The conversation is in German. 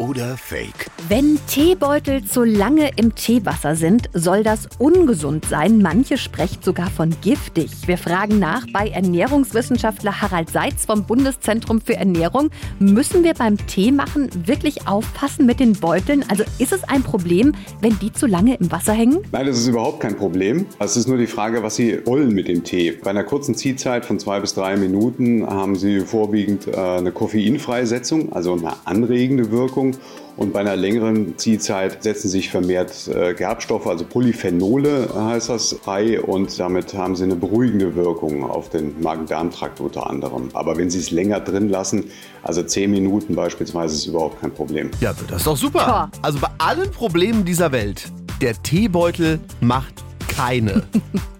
oder Fake? Wenn Teebeutel zu lange im Teewasser sind, soll das ungesund sein. Manche sprechen sogar von giftig. Wir fragen nach bei Ernährungswissenschaftler Harald Seitz vom Bundeszentrum für Ernährung. Müssen wir beim Tee machen wirklich aufpassen mit den Beuteln? Also ist es ein Problem, wenn die zu lange im Wasser hängen? Nein, das ist überhaupt kein Problem. Es ist nur die Frage, was Sie wollen mit dem Tee. Bei einer kurzen Ziehzeit von zwei bis drei Minuten haben Sie vorwiegend äh, eine Koffeinfreisetzung, also eine anregende Wirkung. Und bei einer längeren Ziehzeit setzen sich vermehrt äh, Gerbstoffe, also Polyphenole heißt das, frei und damit haben sie eine beruhigende Wirkung auf den Magen-Darm-Trakt unter anderem. Aber wenn Sie es länger drin lassen, also zehn Minuten beispielsweise, ist überhaupt kein Problem. Ja, das ist doch super. Toll. Also bei allen Problemen dieser Welt, der Teebeutel macht keine.